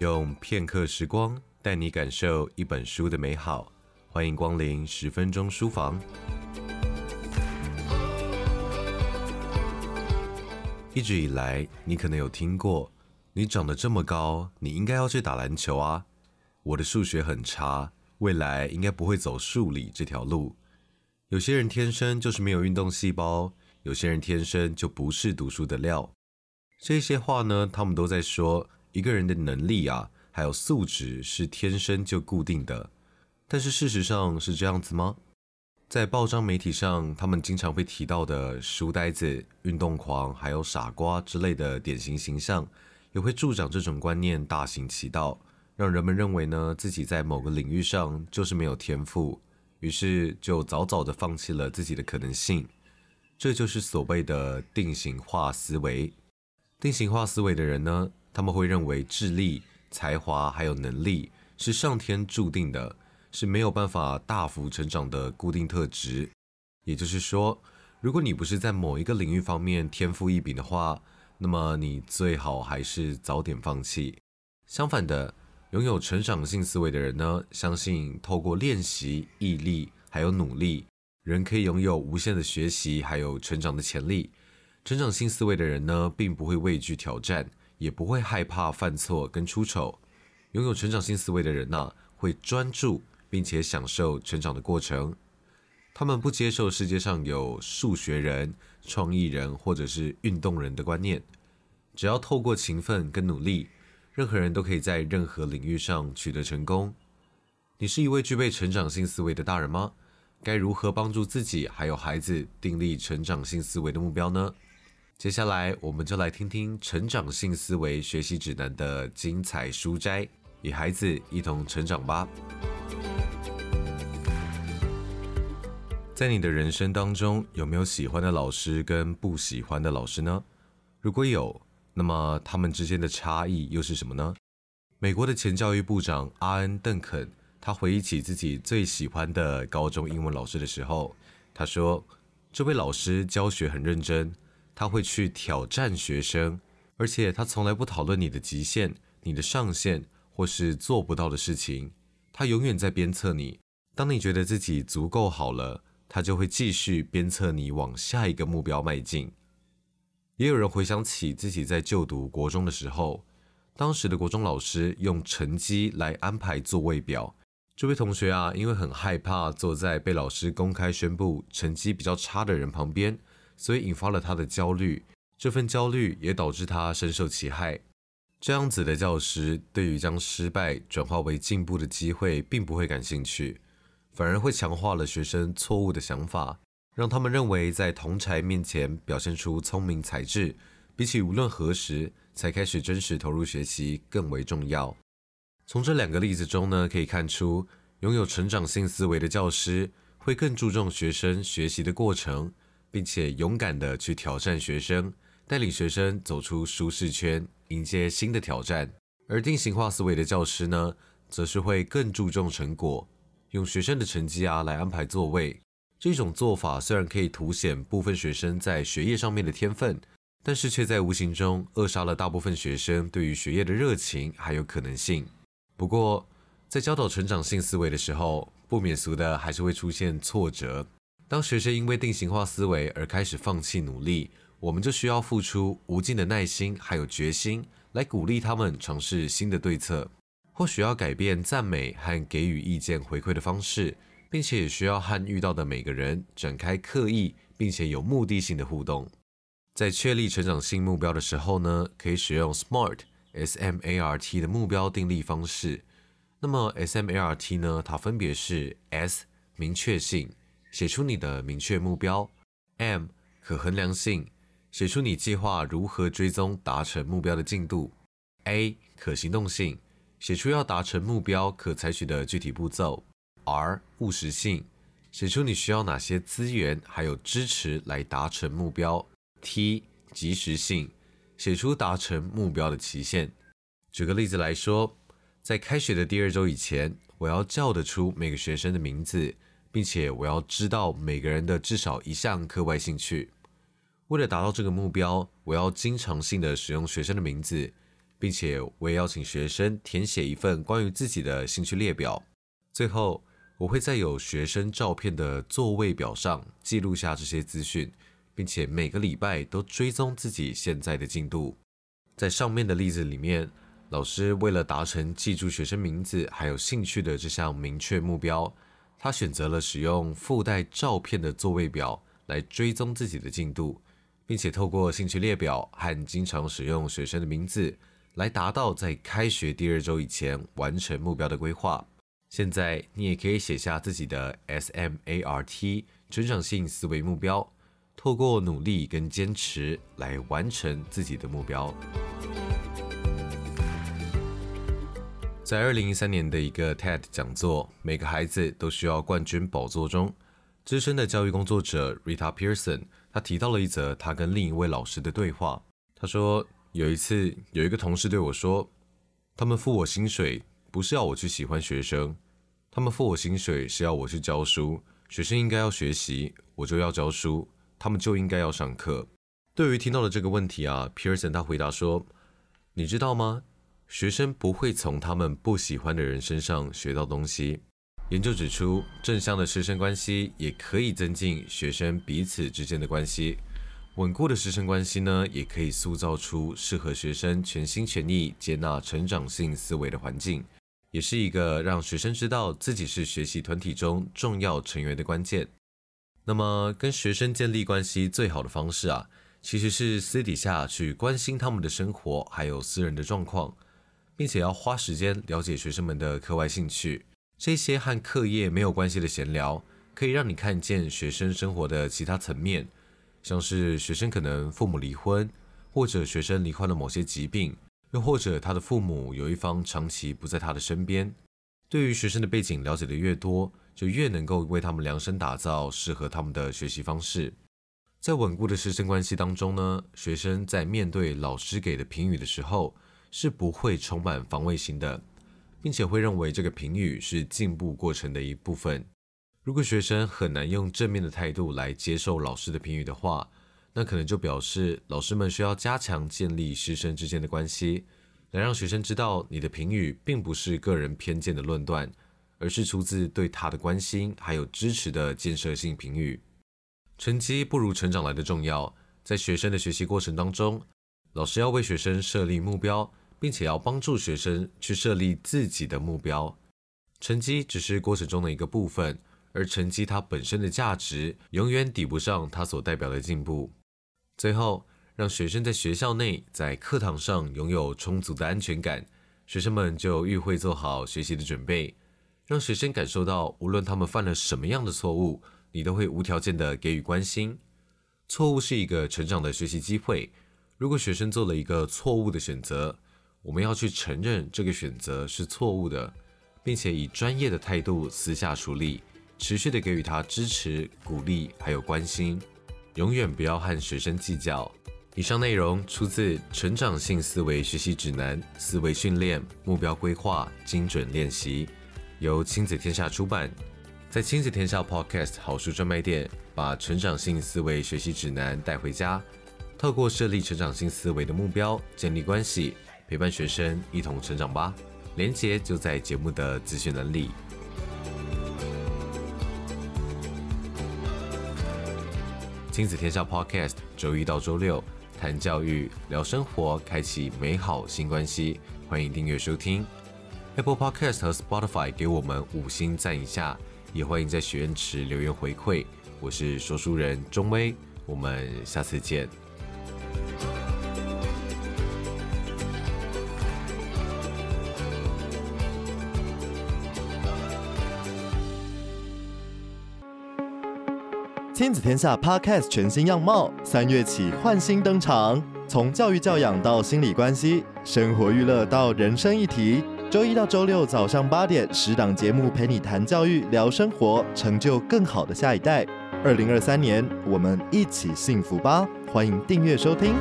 用片刻时光带你感受一本书的美好，欢迎光临十分钟书房。一直以来，你可能有听过，你长得这么高，你应该要去打篮球啊。我的数学很差，未来应该不会走数理这条路。有些人天生就是没有运动细胞，有些人天生就不是读书的料。这些话呢，他们都在说。一个人的能力啊，还有素质是天生就固定的，但是事实上是这样子吗？在报章媒体上，他们经常会提到的书呆子、运动狂，还有傻瓜之类的典型形象，也会助长这种观念大行其道，让人们认为呢，自己在某个领域上就是没有天赋，于是就早早的放弃了自己的可能性。这就是所谓的定型化思维。定型化思维的人呢，他们会认为智力、才华还有能力是上天注定的，是没有办法大幅成长的固定特质。也就是说，如果你不是在某一个领域方面天赋异禀的话，那么你最好还是早点放弃。相反的，拥有成长性思维的人呢，相信透过练习、毅力还有努力，人可以拥有无限的学习还有成长的潜力。成长性思维的人呢，并不会畏惧挑战。也不会害怕犯错跟出丑。拥有成长性思维的人呢、啊，会专注并且享受成长的过程。他们不接受世界上有数学人、创意人或者是运动人的观念。只要透过勤奋跟努力，任何人都可以在任何领域上取得成功。你是一位具备成长性思维的大人吗？该如何帮助自己还有孩子订立成长性思维的目标呢？接下来，我们就来听听《成长性思维学习指南》的精彩书摘，与孩子一同成长吧。在你的人生当中，有没有喜欢的老师跟不喜欢的老师呢？如果有，那么他们之间的差异又是什么呢？美国的前教育部长阿恩·邓肯，他回忆起自己最喜欢的高中英文老师的时候，他说：“这位老师教学很认真。”他会去挑战学生，而且他从来不讨论你的极限、你的上限或是做不到的事情。他永远在鞭策你。当你觉得自己足够好了，他就会继续鞭策你往下一个目标迈进。也有人回想起自己在就读国中的时候，当时的国中老师用成绩来安排座位表。这位同学啊，因为很害怕坐在被老师公开宣布成绩比较差的人旁边。所以引发了他的焦虑，这份焦虑也导致他深受其害。这样子的教师对于将失败转化为进步的机会并不会感兴趣，反而会强化了学生错误的想法，让他们认为在同侪面前表现出聪明才智，比起无论何时才开始真实投入学习更为重要。从这两个例子中呢，可以看出，拥有成长性思维的教师会更注重学生学习的过程。并且勇敢地去挑战学生，带领学生走出舒适圈，迎接新的挑战。而定型化思维的教师呢，则是会更注重成果，用学生的成绩啊来安排座位。这种做法虽然可以凸显部分学生在学业上面的天分，但是却在无形中扼杀了大部分学生对于学业的热情还有可能性。不过，在教导成长性思维的时候，不免俗的还是会出现挫折。当学生因为定型化思维而开始放弃努力，我们就需要付出无尽的耐心还有决心，来鼓励他们尝试新的对策。或许要改变赞美和给予意见回馈的方式，并且也需要和遇到的每个人展开刻意并且有目的性的互动。在确立成长性目标的时候呢，可以使用 SMART S M A R T 的目标订立方式。那么 S M A R T 呢，它分别是 S 明确性。写出你的明确目标，M 可衡量性，写出你计划如何追踪达成目标的进度；A 可行动性，写出要达成目标可采取的具体步骤；R 务实性，写出你需要哪些资源还有支持来达成目标；T 及时性，写出达成目标的期限。举个例子来说，在开学的第二周以前，我要叫得出每个学生的名字。并且我要知道每个人的至少一项课外兴趣。为了达到这个目标，我要经常性的使用学生的名字，并且我也邀请学生填写一份关于自己的兴趣列表。最后，我会在有学生照片的座位表上记录下这些资讯，并且每个礼拜都追踪自己现在的进度。在上面的例子里面，老师为了达成记住学生名字还有兴趣的这项明确目标，他选择了使用附带照片的座位表来追踪自己的进度，并且透过兴趣列表和经常使用学生的名字，来达到在开学第二周以前完成目标的规划。现在你也可以写下自己的 SMART 成长性思维目标。透过努力跟坚持来完成自己的目标。在二零一三年的一个 TED 讲座《每个孩子都需要冠军宝座》中，资深的教育工作者 Rita Pearson，他提到了一则他跟另一位老师的对话。他说，有一次有一个同事对我说：“他们付我薪水不是要我去喜欢学生，他们付我薪水是要我去教书。学生应该要学习，我就要教书。”他们就应该要上课。对于听到的这个问题啊，Pearson 他回答说：“你知道吗？学生不会从他们不喜欢的人身上学到东西。研究指出，正向的师生关系也可以增进学生彼此之间的关系。稳固的师生关系呢，也可以塑造出适合学生全心全意接纳成长性思维的环境，也是一个让学生知道自己是学习团体中重要成员的关键。”那么，跟学生建立关系最好的方式啊，其实是私底下去关心他们的生活，还有私人的状况，并且要花时间了解学生们的课外兴趣。这些和课业没有关系的闲聊，可以让你看见学生生活的其他层面，像是学生可能父母离婚，或者学生罹患了某些疾病，又或者他的父母有一方长期不在他的身边。对于学生的背景了解的越多，就越能够为他们量身打造适合他们的学习方式。在稳固的师生关系当中呢，学生在面对老师给的评语的时候，是不会充满防卫心的，并且会认为这个评语是进步过程的一部分。如果学生很难用正面的态度来接受老师的评语的话，那可能就表示老师们需要加强建立师生之间的关系，来让学生知道你的评语并不是个人偏见的论断。而是出自对他的关心，还有支持的建设性评语。成绩不如成长来的重要。在学生的学习过程当中，老师要为学生设立目标，并且要帮助学生去设立自己的目标。成绩只是过程中的一个部分，而成绩它本身的价值永远抵不上它所代表的进步。最后，让学生在学校内、在课堂上拥有充足的安全感，学生们就愈会做好学习的准备。让学生感受到，无论他们犯了什么样的错误，你都会无条件的给予关心。错误是一个成长的学习机会。如果学生做了一个错误的选择，我们要去承认这个选择是错误的，并且以专业的态度私下处理，持续的给予他支持、鼓励还有关心。永远不要和学生计较。以上内容出自《成长性思维学习指南》，思维训练、目标规划、精准练习。由亲子天下出版，在亲子天下 Podcast 好书专卖店，把成长性思维学习指南带回家，透过设立成长性思维的目标，建立关系，陪伴学生一同成长吧。连接就在节目的资讯栏里。亲子天下 Podcast 周一到周六谈教育、聊生活，开启美好新关系。欢迎订阅收听。Apple Podcast 和 Spotify 给我们五星赞一下，也欢迎在许愿池留言回馈。我是说书人钟威，我们下次见。亲子天下 Podcast 全新样貌，三月起换新登场，从教育教养到心理关系，生活娱乐到人生议题。周一到周六早上八点，十档节目陪你谈教育、聊生活，成就更好的下一代。二零二三年，我们一起幸福吧！欢迎订阅收听。